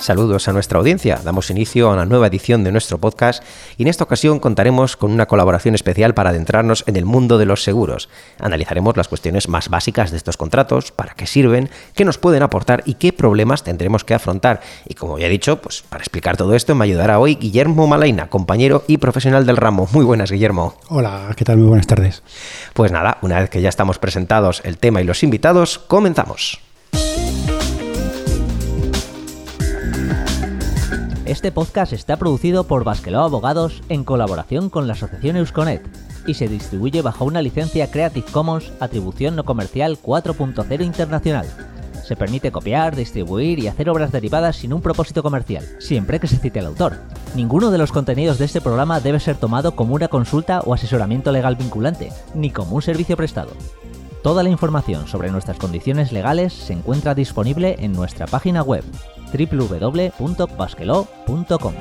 Saludos a nuestra audiencia. Damos inicio a una nueva edición de nuestro podcast y en esta ocasión contaremos con una colaboración especial para adentrarnos en el mundo de los seguros. Analizaremos las cuestiones más básicas de estos contratos, para qué sirven, qué nos pueden aportar y qué problemas tendremos que afrontar. Y como ya he dicho, pues para explicar todo esto me ayudará hoy Guillermo Malaina, compañero y profesional del ramo. Muy buenas, Guillermo. Hola, ¿qué tal? Muy buenas tardes. Pues nada, una vez que ya estamos presentados el tema y los invitados, comenzamos. Este podcast está producido por Basqueló Abogados en colaboración con la Asociación Eusconet y se distribuye bajo una licencia Creative Commons Atribución No Comercial 4.0 Internacional. Se permite copiar, distribuir y hacer obras derivadas sin un propósito comercial, siempre que se cite al autor. Ninguno de los contenidos de este programa debe ser tomado como una consulta o asesoramiento legal vinculante, ni como un servicio prestado. Toda la información sobre nuestras condiciones legales se encuentra disponible en nuestra página web www.basquelo.com.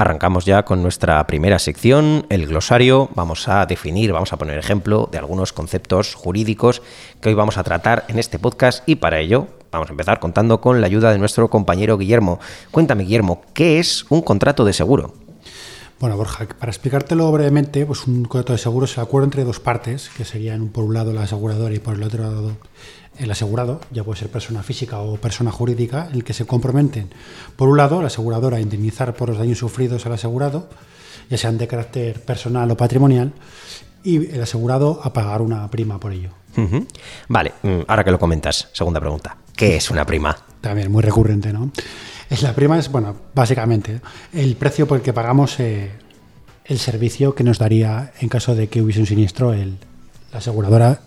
Arrancamos ya con nuestra primera sección, el glosario. Vamos a definir, vamos a poner ejemplo de algunos conceptos jurídicos que hoy vamos a tratar en este podcast y para ello vamos a empezar contando con la ayuda de nuestro compañero Guillermo. Cuéntame, Guillermo, ¿qué es un contrato de seguro? Bueno, Borja, para explicártelo brevemente, pues un contrato de seguro es el acuerdo entre dos partes, que serían por un lado la aseguradora y por el otro lado el asegurado, ya puede ser persona física o persona jurídica, en el que se comprometen, por un lado, la aseguradora a indemnizar por los daños sufridos al asegurado, ya sean de carácter personal o patrimonial, y el asegurado a pagar una prima por ello. Vale, mm, ahora que lo comentas, segunda pregunta. ¿Qué es una prima? También muy recurrente, ¿no? Es la prima es, bueno, básicamente el precio por el que pagamos eh, el servicio que nos daría en caso de que hubiese un siniestro el, la aseguradora,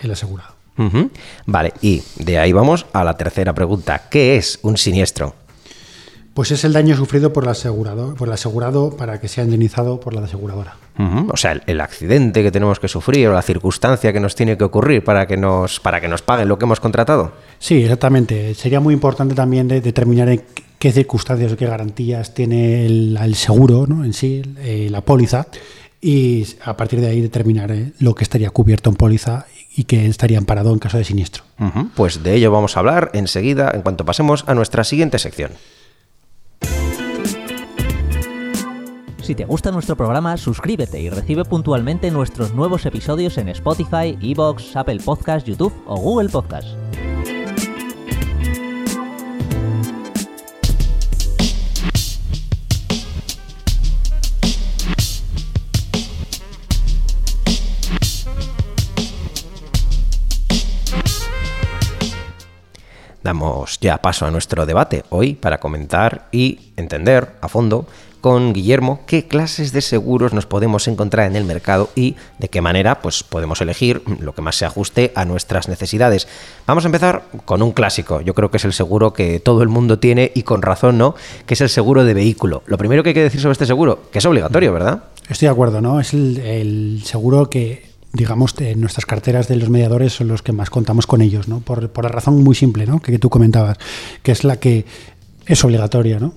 el asegurado. Vale, y de ahí vamos a la tercera pregunta. ¿Qué es un siniestro? Pues es el daño sufrido por el asegurado, por el asegurado para que sea indemnizado por la aseguradora. O sea, el, accidente que tenemos que sufrir o la circunstancia que nos tiene que ocurrir para que nos, para que nos paguen lo que hemos contratado. Sí, exactamente. Sería muy importante también determinar en qué circunstancias o qué garantías tiene el, seguro ¿no? en sí, eh, la póliza, y a partir de ahí determinar eh, lo que estaría cubierto en póliza y que estaría amparado en caso de siniestro. Pues de ello vamos a hablar enseguida en cuanto pasemos a nuestra siguiente sección. Si te gusta nuestro programa, suscríbete y recibe puntualmente nuestros nuevos episodios en Spotify, Evox, Apple Podcast, YouTube o Google Podcast. Damos ya paso a nuestro debate hoy para comentar y entender a fondo con Guillermo qué clases de seguros nos podemos encontrar en el mercado y de qué manera pues, podemos elegir lo que más se ajuste a nuestras necesidades. Vamos a empezar con un clásico, yo creo que es el seguro que todo el mundo tiene y con razón, ¿no? Que es el seguro de vehículo. Lo primero que hay que decir sobre este seguro, que es obligatorio, ¿verdad? Estoy de acuerdo, ¿no? Es el, seguro que digamos, en nuestras carteras de los mediadores son los que más contamos con ellos, ¿no? Por, la razón muy simple, ¿no? Que, tú comentabas, que es la que es obligatoria, ¿no?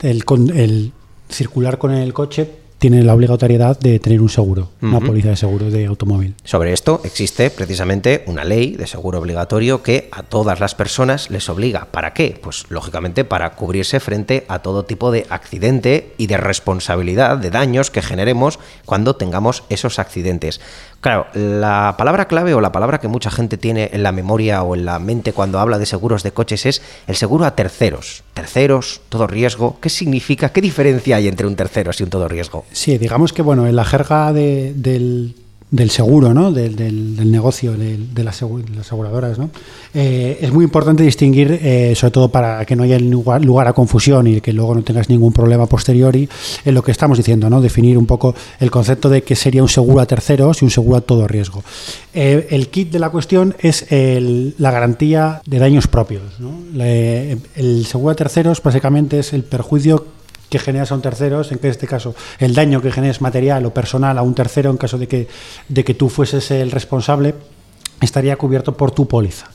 El, el circular con el coche tiene la obligatoriedad de tener un seguro, una póliza de seguro de automóvil. Sobre esto existe precisamente una ley de seguro obligatorio que a todas las personas les obliga. ¿Para qué? Pues lógicamente para cubrirse frente a todo tipo de accidente y de responsabilidad de daños que generemos cuando tengamos esos accidentes. Claro, la palabra clave o la palabra que mucha gente tiene en la memoria o en la mente cuando habla de seguros de coches es el seguro a terceros. Terceros, todo riesgo. ¿Qué significa? ¿Qué diferencia hay entre un tercero y un todo riesgo? Sí, digamos que bueno, en la jerga del, del seguro, ¿no? del, del, negocio, de, las, aseguradoras. ¿no? Eh, es muy importante distinguir, eh, sobre todo para que no haya lugar, a confusión y que luego no tengas ningún problema posteriori, en lo que estamos diciendo, ¿no? definir un poco el concepto de qué sería un seguro a terceros y un seguro a todo riesgo. Eh, el kit de la cuestión es la garantía de daños propios. el seguro a terceros básicamente es el perjuicio que generas a un tercero, en que en este caso el daño que generes material o personal a un tercero en caso de que, de que tú fueses el responsable, estaría cubierto por tu póliza.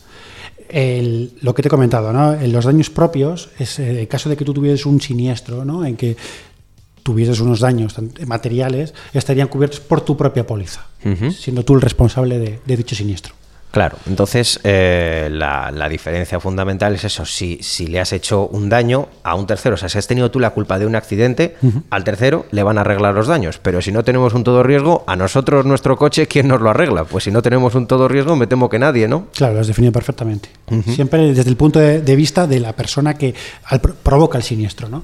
El- lo que te he comentado, ¿no? Los daños propios, es eh, el caso de que tú tuvieses un siniestro, ¿no? En que tuvieses unos daños materiales, estarían cubiertos por tu propia póliza, siendo tú el responsable de, de dicho siniestro. Claro, entonces eh, la, la diferencia fundamental es eso, si, si le has hecho un daño a un tercero, o sea, si has tenido tú la culpa de un accidente, al tercero le van a arreglar los daños, pero si no tenemos un todo riesgo, a nosotros nuestro coche, ¿quién nos lo arregla? Pues si no tenemos un todo riesgo, me temo que nadie, ¿no? Claro, lo has definido perfectamente. Siempre desde el punto de, de vista de la persona que al- provoca el siniestro, ¿no?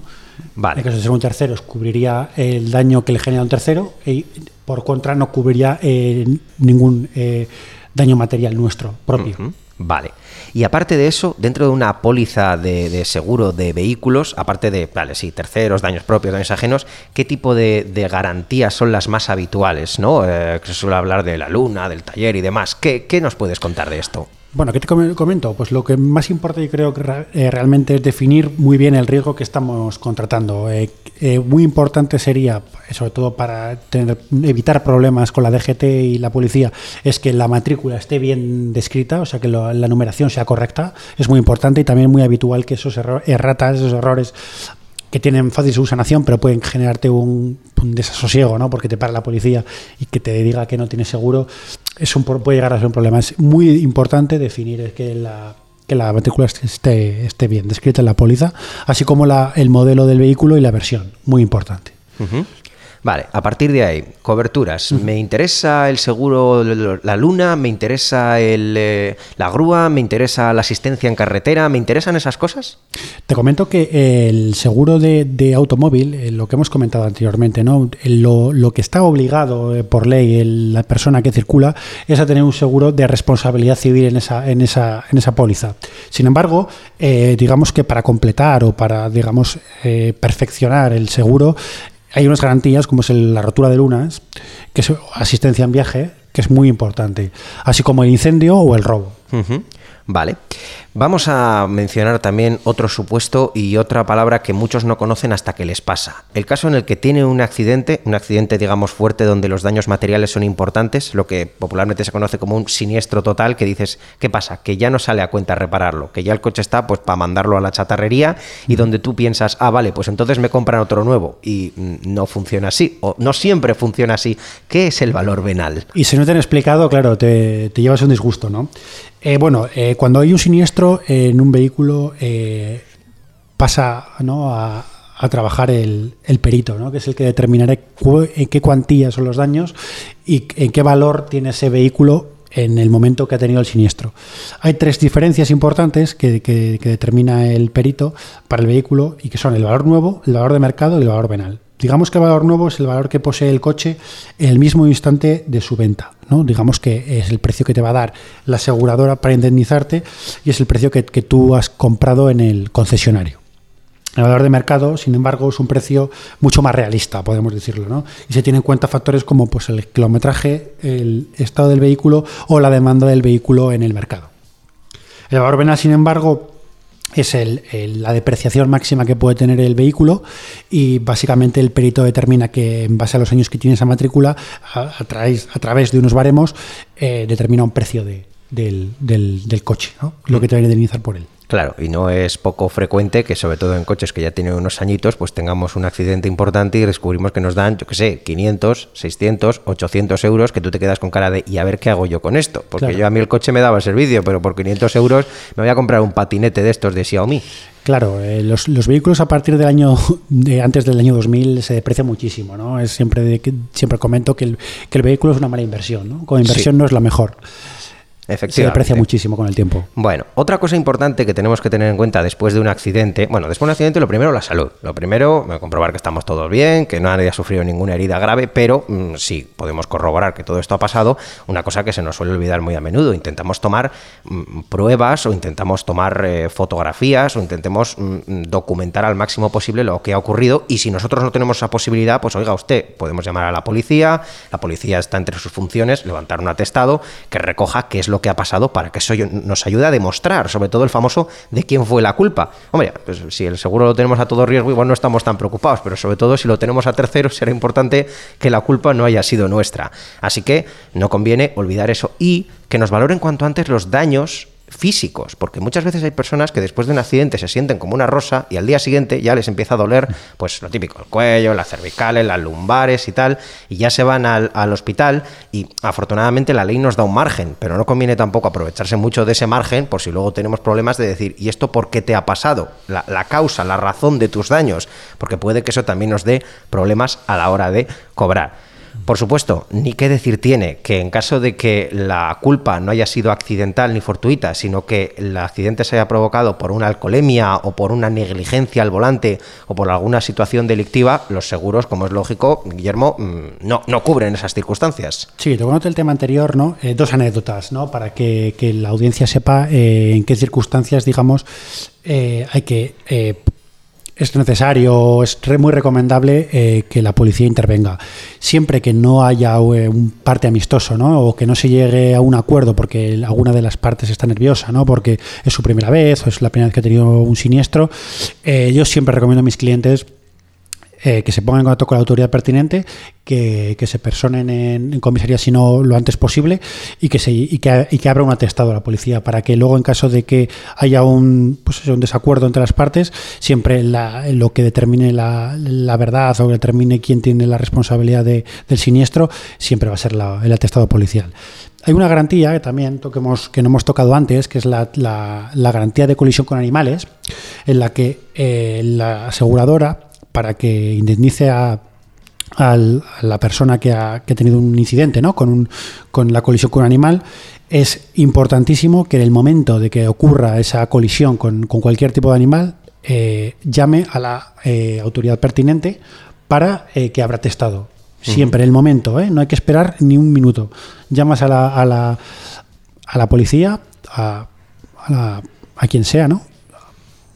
Vale. En caso de ser un tercero, cubriría el daño que le genera un tercero y por contra no cubriría eh, ningún eh, daño material nuestro propio. Vale. Y aparte de eso, dentro de una póliza de, de seguro de vehículos, aparte de, vale, sí, terceros, daños propios, daños ajenos, ¿qué tipo de, de garantías son las más habituales? ¿no? Eh, que se suele hablar de la luna, del taller y demás. ¿Qué, qué nos puedes contar de esto? Bueno, ¿qué te com- comento? Pues lo que más importa y creo que eh, realmente es definir muy bien el riesgo que estamos contratando. Eh, eh, muy importante sería, sobre todo para tener- evitar problemas con la DGT y la policía, es que la matrícula esté bien descrita, o sea, que la numeración sea correcta. Es muy importante y también muy habitual que esos erratas, esos errores que tienen fácil su sanación, pero pueden generarte un, un desasosiego, ¿no? Porque te para la policía y que te diga que no tienes seguro, es un, puede llegar a ser un problema. Es muy importante definir que la, que la matrícula esté, esté bien descrita en la póliza, así como la, el modelo del vehículo y la versión. Muy importante. Ujú. Vale, a partir de ahí, coberturas. Me interesa el seguro, la luna, me interesa el, eh, la grúa, me interesa la asistencia en carretera, ¿me interesan esas cosas? Te comento que el seguro de, de automóvil, eh, lo que hemos comentado anteriormente, ¿no? Lo, lo que está obligado eh, por ley la persona que circula es a tener un seguro de responsabilidad civil en esa, en esa, en esa póliza. Sin embargo, eh, digamos que para completar o para, digamos, eh, perfeccionar el seguro, hay unas garantías como es el- la rotura de lunas, que es asistencia en viaje, que es muy importante, así como el incendio o el robo. Vale. Vamos a mencionar también otro supuesto y otra palabra que muchos no conocen hasta que les pasa. El caso en el que tiene un accidente, un accidente digamos fuerte donde los daños materiales son importantes, lo que popularmente se conoce como un siniestro total, que dices, ¿qué pasa? Que ya no sale a cuenta repararlo, que ya el coche está pues para mandarlo a la chatarrería y donde tú piensas, ah, vale, pues entonces me compran otro nuevo y mm, no funciona así, o no siempre funciona así. ¿Qué es el valor venal? Y si no te han explicado, claro, te, te llevas un disgusto, ¿no? Eh, bueno, eh, cuando hay un siniestro en un vehículo, eh, pasa a, trabajar el, perito, ¿no? que es el que determinará en qué cuantía son los daños y en qué valor tiene ese vehículo en el momento que ha tenido el siniestro. Hay tres diferencias importantes que, que- que determina el perito para el vehículo y que son el valor nuevo, el valor de mercado y el valor venal. Digamos que el valor nuevo es el valor que posee el coche en el mismo instante de su venta. ¿no? Digamos que es el precio que te va a dar la aseguradora para indemnizarte y es el precio que, tú has comprado en el concesionario. El valor de mercado, sin embargo, es un precio mucho más realista, podemos decirlo, ¿no? Y se tiene en cuenta factores como pues, el kilometraje, el estado del vehículo o la demanda del vehículo en el mercado. El valor venal, sin embargo, es el- el- la depreciación máxima que puede tener el vehículo y básicamente el perito determina que en base a los años que tiene esa matrícula, a, a través, a través de unos baremos, eh, determina un precio de- del, del- del coche, ¿no? lo que te va a indemnizar por él. Claro, y no es poco frecuente que, sobre todo en coches que ya tienen unos añitos, pues tengamos un accidente importante y descubrimos que nos dan, yo qué sé, 500, 600, 800 euros, que tú te quedas con cara de, ¿y a ver qué hago yo con esto? Porque Claro. yo a mí el coche me daba el servicio, pero por 500 euros me voy a comprar un patinete de estos de Xiaomi. Claro, eh, los, los vehículos a partir del año de antes del año 2000 se deprecian muchísimo, ¿no? Es siempre de que- siempre comento que el, que el vehículo es una mala inversión, ¿no? Como inversión Sí. no es la mejor. Se Efectivamente. deprecia muchísimo con el tiempo. Bueno, otra cosa importante que tenemos que tener en cuenta después de un accidente, bueno, después de un accidente lo primero la salud, lo primero comprobar que estamos todos bien, que nadie ha sufrido ninguna herida grave, pero mm, sí, podemos corroborar que todo esto ha pasado, una cosa que se nos suele olvidar muy a menudo, intentamos tomar mm, pruebas o intentamos tomar eh, fotografías o intentemos mm, documentar al máximo posible lo que ha ocurrido y si nosotros no tenemos esa posibilidad, pues oiga usted, podemos llamar a la policía, la policía está entre sus funciones levantar un atestado que recoja qué es lo lo que ha pasado para que eso nos ayude a demostrar, sobre todo el famoso de quién fue la culpa. Hombre, pues si el seguro lo tenemos a todo riesgo, igual no estamos tan preocupados, pero sobre todo si lo tenemos a terceros, será importante que la culpa no haya sido nuestra. Así que no conviene olvidar eso y que nos valoren cuanto antes los daños físicos, porque muchas veces hay personas que después de un accidente se sienten como una rosa y al día siguiente ya les empieza a doler, pues lo típico, el cuello, las cervicales, las lumbares y tal, y ya se van al, hospital y afortunadamente la ley nos da un margen, pero no conviene tampoco aprovecharse mucho de ese margen por si luego tenemos problemas de decir, ¿y esto por qué te ha pasado? La, la causa, la razón de tus daños, porque puede que eso también nos dé problemas a la hora de cobrar. Por supuesto, ni qué decir tiene que en caso de que la culpa no haya sido accidental ni fortuita, sino que el accidente se haya provocado por una alcoholemia o por una negligencia al volante o por alguna situación delictiva, los seguros, como es lógico, Guillermo, mm, no, no cubren esas circunstancias. Sí, tocando el tema anterior, ¿no? Eh, dos anécdotas, ¿no? Para que, la audiencia sepa eh, en qué circunstancias, digamos, eh, hay que es necesario, es muy recomendable eh, que la policía intervenga. Siempre que no haya eh, un parte amistoso, ¿no? O que no se llegue a un acuerdo porque alguna de las partes está nerviosa, ¿no? Porque es su primera vez o es la primera vez que ha tenido un siniestro. Eh, yo siempre recomiendo a mis clientes eh, que se pongan en contacto con la autoridad pertinente, que, se personen en, comisaría si no lo antes posible y que, se, y que, y que abra un atestado a la policía para que luego en caso de que haya un, pues, un desacuerdo entre las partes, siempre lo que determine la, verdad o que determine quién tiene la responsabilidad del siniestro, siempre va a ser el atestado policial. Hay una garantía que también toquemos, que no hemos tocado antes, que es la, garantía de colisión con animales, en la que eh, la aseguradora para que indemnice a, la persona que ha, tenido un incidente ¿no? con, con la colisión con un animal, es importantísimo que en el momento de que ocurra esa colisión con, cualquier tipo de animal, eh, llame a la eh, autoridad pertinente para eh, que abra testado. Siempre, en el momento, no hay que esperar ni un minuto. Llamas a la, a la, a la policía, a, a, quien sea, ¿no?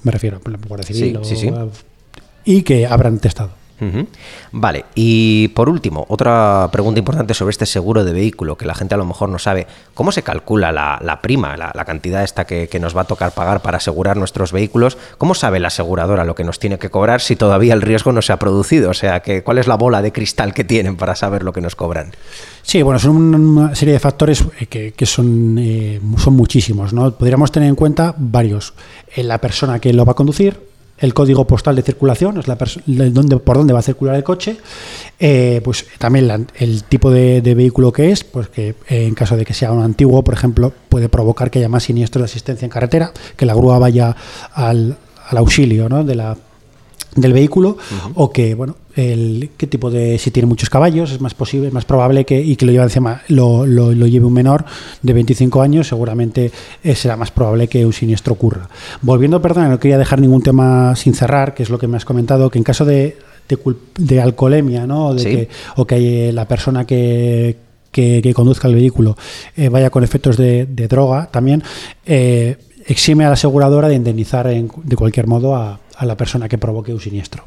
Me refiero, por decir sí, sí, y que habrán testado. Vale, y por último, otra pregunta importante sobre este seguro de vehículo que la gente a lo mejor no sabe. ¿Cómo se calcula la, prima, la, cantidad esta que, nos va a tocar pagar para asegurar nuestros vehículos? ¿Cómo sabe la aseguradora lo que nos tiene que cobrar si todavía el riesgo no se ha producido? O sea, que, ¿cuál es la bola de cristal que tienen para saber lo que nos cobran? Sí, bueno, son una serie de factores eh, que, son, eh, son muchísimos. ¿no? Podríamos tener en cuenta varios. Eh, la persona que lo va a conducir, el código postal de circulación, es la donde, por dónde va a circular el coche, eh, pues también el tipo de, vehículo que es, pues que eh, en caso de que sea un antiguo, por ejemplo, puede provocar que haya más siniestros de asistencia en carretera, que la grúa vaya al, al auxilio ¿no? de la del vehículo o que bueno el qué tipo de si tiene muchos caballos es más posible es más probable que y que lo lleve encima lo, lo, lleve un menor de 25 años seguramente eh, será más probable que un siniestro ocurra. Volviendo perdón no quería dejar ningún tema sin cerrar que es lo que me has comentado que en caso de de, alcoholemia no de que, o que la persona que, que, conduzca el vehículo eh, vaya con efectos de, droga también eh, exime a la aseguradora de indemnizar de cualquier modo a, a la persona que provoque un siniestro.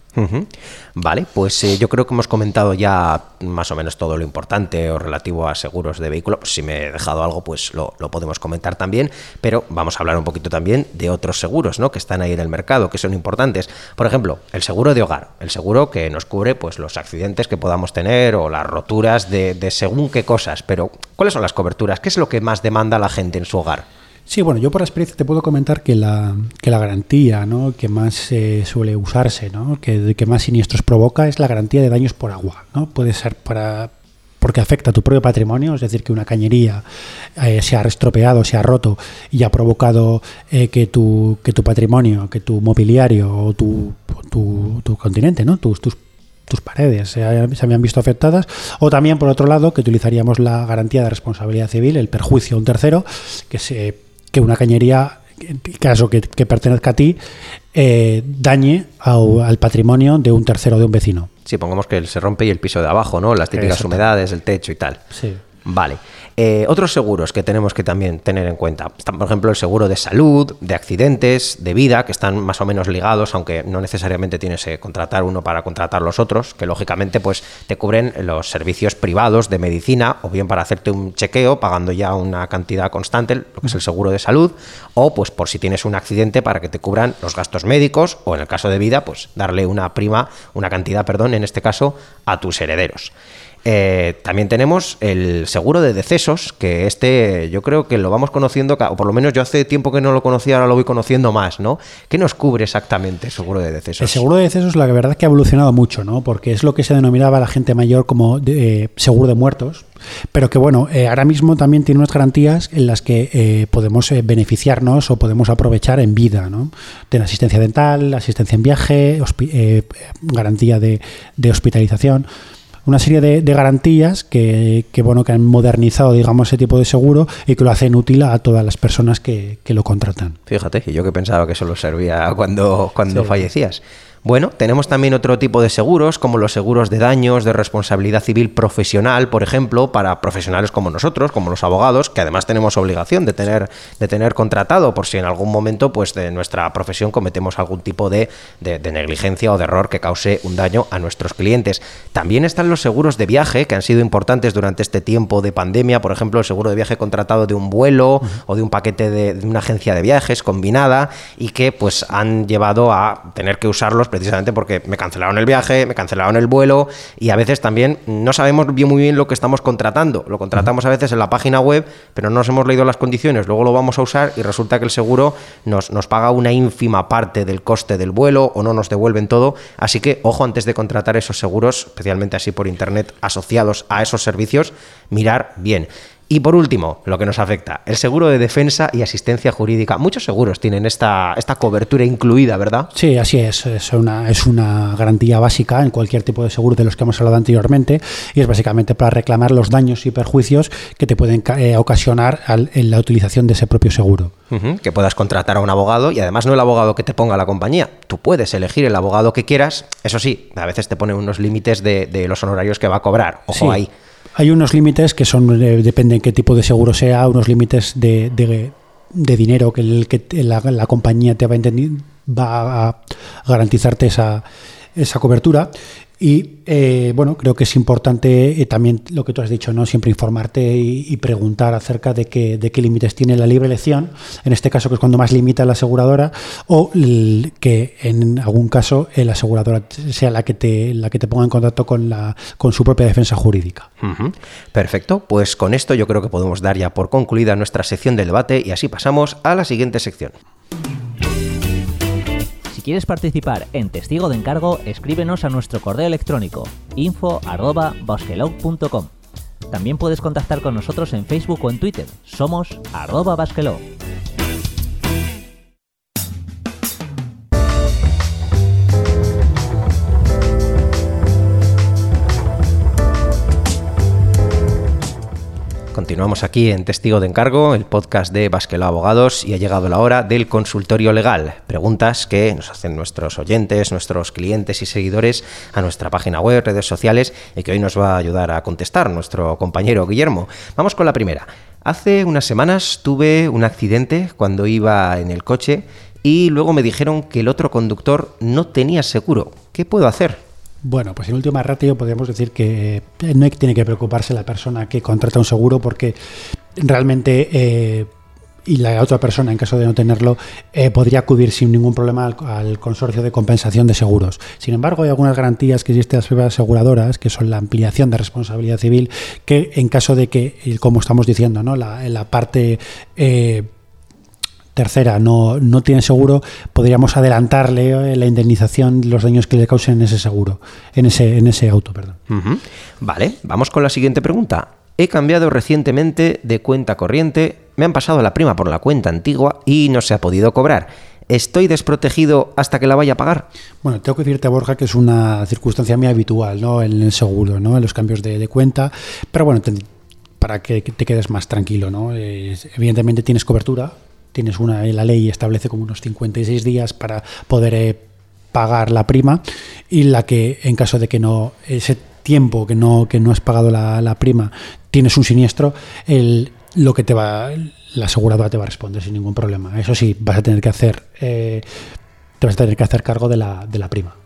Vale, pues eh, yo creo que hemos comentado ya más o menos todo lo importante o relativo a seguros de vehículo. Si me he dejado algo, pues lo, podemos comentar también, pero vamos a hablar un poquito también de otros seguros ¿no? que están ahí en el mercado, que son importantes. Por ejemplo, el seguro de hogar, el seguro que nos cubre pues, los accidentes que podamos tener o las roturas de, de según qué cosas. Pero, ¿cuáles son las coberturas? ¿Qué es lo que más demanda la gente en su hogar? Sí, bueno, yo por experiencia te puedo comentar que la, que la garantía ¿no? que más eh, suele usarse, ¿no? que, que más siniestros provoca, es la garantía de daños por agua. ¿no? Puede ser para porque afecta a tu propio patrimonio, es decir, que una cañería eh, se ha estropeado, se ha roto y ha provocado eh, que, tu, que tu patrimonio, que tu mobiliario o tu, tu, continente, ¿no? tus, tus tus paredes se, habían visto afectadas, o también, por otro lado, que utilizaríamos la garantía de responsabilidad civil, el perjuicio a un tercero, que se que una cañería, caso que, pertenezca a ti, eh, dañe al patrimonio de un tercero, de un vecino. Sí, pongamos que se rompe y el piso de abajo, ¿no? Las típicas humedades, el techo y tal. Sí. Vale. Eh, otros seguros que tenemos que también tener en cuenta. Están, por ejemplo, el seguro de salud, de accidentes, de vida, que están más o menos ligados, aunque no necesariamente tienes que contratar uno para contratar los otros, que lógicamente pues te cubren los servicios privados de medicina, o bien para hacerte un chequeo pagando ya una cantidad constante, lo que es el seguro de salud, o pues por si tienes un accidente para que te cubran los gastos médicos, o en el caso de vida, pues darle una prima, una cantidad, perdón, en este caso, a tus herederos. Eh, también tenemos el seguro de decesos, que este yo creo que lo vamos conociendo, o por lo menos yo hace tiempo que no lo conocía, ahora lo voy conociendo más, ¿no? ¿Qué nos cubre exactamente el seguro de decesos? El seguro de decesos, la verdad es que ha evolucionado mucho, ¿no? Porque es lo que se denominaba la gente mayor como eh, seguro de muertos, pero que bueno, eh, ahora mismo también tiene unas garantías en las que podemos beneficiarnos o podemos aprovechar en vida, ¿no? De asistencia dental, asistencia en viaje, garantía de hospitalización una serie de, garantías que, bueno, que han modernizado, digamos, ese tipo de seguro y que lo hacen útil a todas las personas que, lo contratan. Fíjate, yo que pensaba que solo servía cuando, cuando fallecías. Bueno, tenemos también otro tipo de seguros, como los seguros de daños, de responsabilidad civil profesional, por ejemplo, para profesionales como nosotros, como los abogados, que además tenemos obligación de tener, de tener contratado por si en algún momento pues, de nuestra profesión cometemos algún tipo de, negligencia o de error que cause un daño a nuestros clientes. También están los seguros de viaje, que han sido importantes durante este tiempo de pandemia, por ejemplo, el seguro de viaje contratado de un vuelo o de un paquete de, de una agencia de viajes combinada y que pues han llevado a tener que usarlos precisamente porque me cancelaron el viaje, me cancelaron el vuelo y a veces también no sabemos bien, muy bien lo que estamos contratando. Lo contratamos a veces en la página web, pero no nos hemos leído las condiciones, luego lo vamos a usar y resulta que el seguro nos, nos paga una ínfima parte del coste del vuelo o no nos devuelven todo. Así que ojo antes de contratar esos seguros, especialmente así por internet, asociados a esos servicios, mirar bien. Y por último, lo que nos afecta, el seguro de defensa y asistencia jurídica. Muchos seguros tienen esta, esta cobertura incluida, ¿verdad? Sí, así es. Es una, es una garantía básica en cualquier tipo de seguro de los que hemos hablado anteriormente y es básicamente para reclamar los daños y perjuicios que te pueden eh, ocasionar en la utilización de ese propio seguro. que puedas contratar a un abogado y además no el abogado que te ponga la compañía. Tú puedes elegir el abogado que quieras. Eso sí, a veces te pone unos límites de, los honorarios que va a cobrar. Ojo ahí. Hay unos límites que son, eh, depende qué tipo de seguro sea, unos límites de, de, dinero que, el, que la, compañía te va a, va a garantizarte esa, esa cobertura y eh, bueno, creo que es importante eh, también lo que tú has dicho, ¿no? Siempre informarte y, preguntar acerca de qué, límites tiene la libre elección, en este caso que es cuando más limita la aseguradora, o que en algún caso eh, la aseguradora sea la que te, la que te ponga en contacto con la, con su propia defensa jurídica. Perfecto, pues con esto yo creo que podemos dar ya por concluida nuestra sección del debate y así pasamos a la siguiente sección. Si quieres participar en Testigo de Encargo, escríbenos a nuestro correo electrónico info.basquelog.com. También puedes contactar con nosotros en Facebook o en Twitter. Somos arroba Continuamos aquí en Testigo de Encargo, el podcast de Basquelo Abogados, y ha llegado la hora del consultorio legal. Preguntas que nos hacen nuestros oyentes, nuestros clientes y seguidores a nuestra página web, redes sociales, y que hoy nos va a ayudar a contestar nuestro compañero Guillermo. Vamos con la primera. Hace unas semanas tuve un accidente cuando iba en el coche y luego me dijeron que el otro conductor no tenía seguro. ¿Qué puedo hacer? Bueno, pues en última ratio podemos decir que eh, no tiene que preocuparse la persona que contrata un seguro porque realmente eh, y la otra persona, en caso de no tenerlo, eh, podría acudir sin ningún problema al, consorcio de compensación de seguros. Sin embargo, hay algunas garantías que existen las aseguradoras, que son la ampliación de responsabilidad civil, que en caso de que, como estamos diciendo, ¿no? la, la parte tercera no, no tiene seguro, podríamos adelantarle eh, la indemnización de los daños que le causen en ese seguro, en ese, en ese auto, perdón. Vale, vamos con la siguiente pregunta. He cambiado recientemente de cuenta corriente, me han pasado la prima por la cuenta antigua y no se ha podido cobrar. ¿Estoy desprotegido hasta que la vaya a pagar? Bueno, tengo que decirte, Borja, que es una circunstancia muy habitual ¿no? en el seguro, ¿no? en los cambios de, cuenta. Pero bueno, para que te quedes más tranquilo, ¿no? evidentemente tienes cobertura, tienes una, la ley establece como unos 56 días para poder eh, pagar la prima y la que en caso de que no ese tiempo que no que no has pagado la, prima tienes un siniestro, el, lo que te va, la aseguradora te va a responder sin ningún problema. Eso sí, vas a tener que hacer, eh, te vas a tener que hacer cargo de la, de la prima.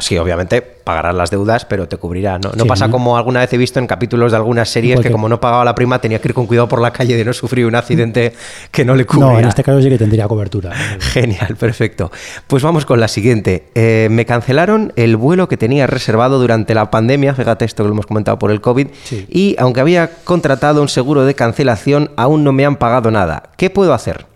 Sí, obviamente pagarás las deudas, pero te cubrirá. No, no Sí, pasa como alguna vez he visto en capítulos de algunas series Porque- que como no pagaba la prima tenía que ir con cuidado por la calle de no sufrir un accidente que no le cubría. No, en este caso sí que tendría cobertura. Genial, perfecto. Pues vamos con la siguiente. Eh, me cancelaron el vuelo que tenía reservado durante la pandemia, fíjate esto que lo hemos comentado por el COVID, Sí. y aunque había contratado un seguro de cancelación, aún no me han pagado nada. ¿Qué puedo hacer?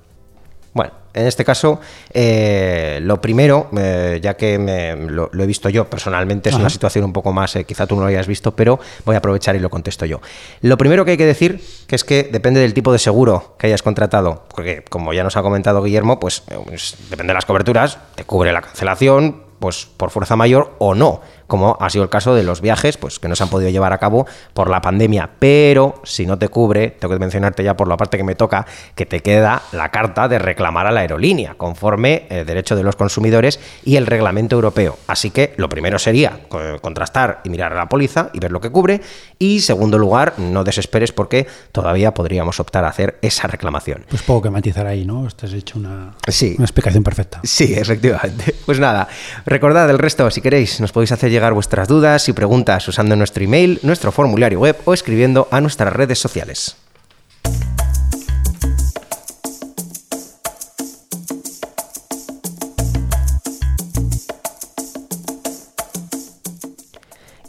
En este caso, eh, lo primero, eh, ya que me- lo, lo he visto yo personalmente, es Ajá. una situación un poco más, eh, quizá tú no lo hayas visto, pero voy a aprovechar y lo contesto yo. Lo primero que hay que decir, que es que depende del tipo de seguro que hayas contratado, porque como ya nos ha comentado Guillermo, pues, eh, pues, depende de las coberturas, te cubre la cancelación, pues por fuerza mayor o no, como ha sido el caso de los viajes, pues que no se han podido llevar a cabo por la pandemia. Pero si no te cubre, tengo que mencionarte ya por la parte que me toca, que te queda la carta de reclamar a la aerolínea, conforme el derecho de los consumidores y el reglamento europeo. Así que lo primero sería eh, contrastar y mirar a la póliza y ver lo que cubre. Y segundo lugar, no desesperes porque todavía podríamos optar a hacer esa reclamación. Pues poco que matizar ahí, ¿no? Has hecho una, Sí. una explicación perfecta. Sí, efectivamente. Pues nada, recordad el resto, si queréis, nos podéis hacer llegar vuestras dudas y preguntas usando nuestro email, nuestro formulario web o escribiendo a nuestras redes sociales.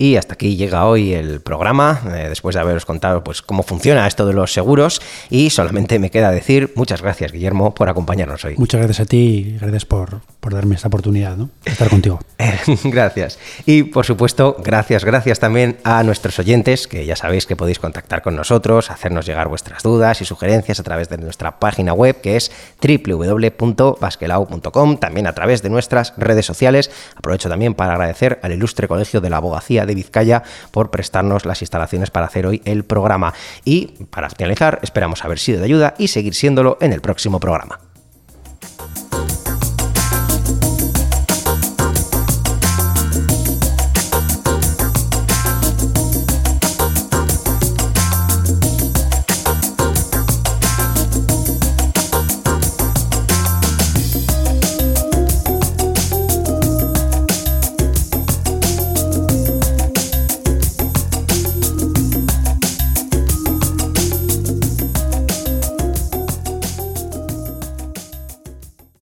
Y hasta aquí llega hoy el programa, eh, después de haberos contado pues, cómo funciona esto de los seguros. Y solamente me queda decir muchas gracias, Guillermo, por acompañarnos hoy. Muchas gracias a ti y gracias por, por darme esta oportunidad, ¿no? De estar contigo. gracias. Y por supuesto, gracias, gracias también a nuestros oyentes, que ya sabéis que podéis contactar con nosotros, hacernos llegar vuestras dudas y sugerencias a través de nuestra página web, que es www.basquelau.com, también a través de nuestras redes sociales. Aprovecho también para agradecer al ilustre Colegio de la Abogacía de Vizcaya por prestarnos las instalaciones para hacer hoy el programa. Y para finalizar, esperamos haber sido de ayuda y seguir siéndolo en el próximo programa.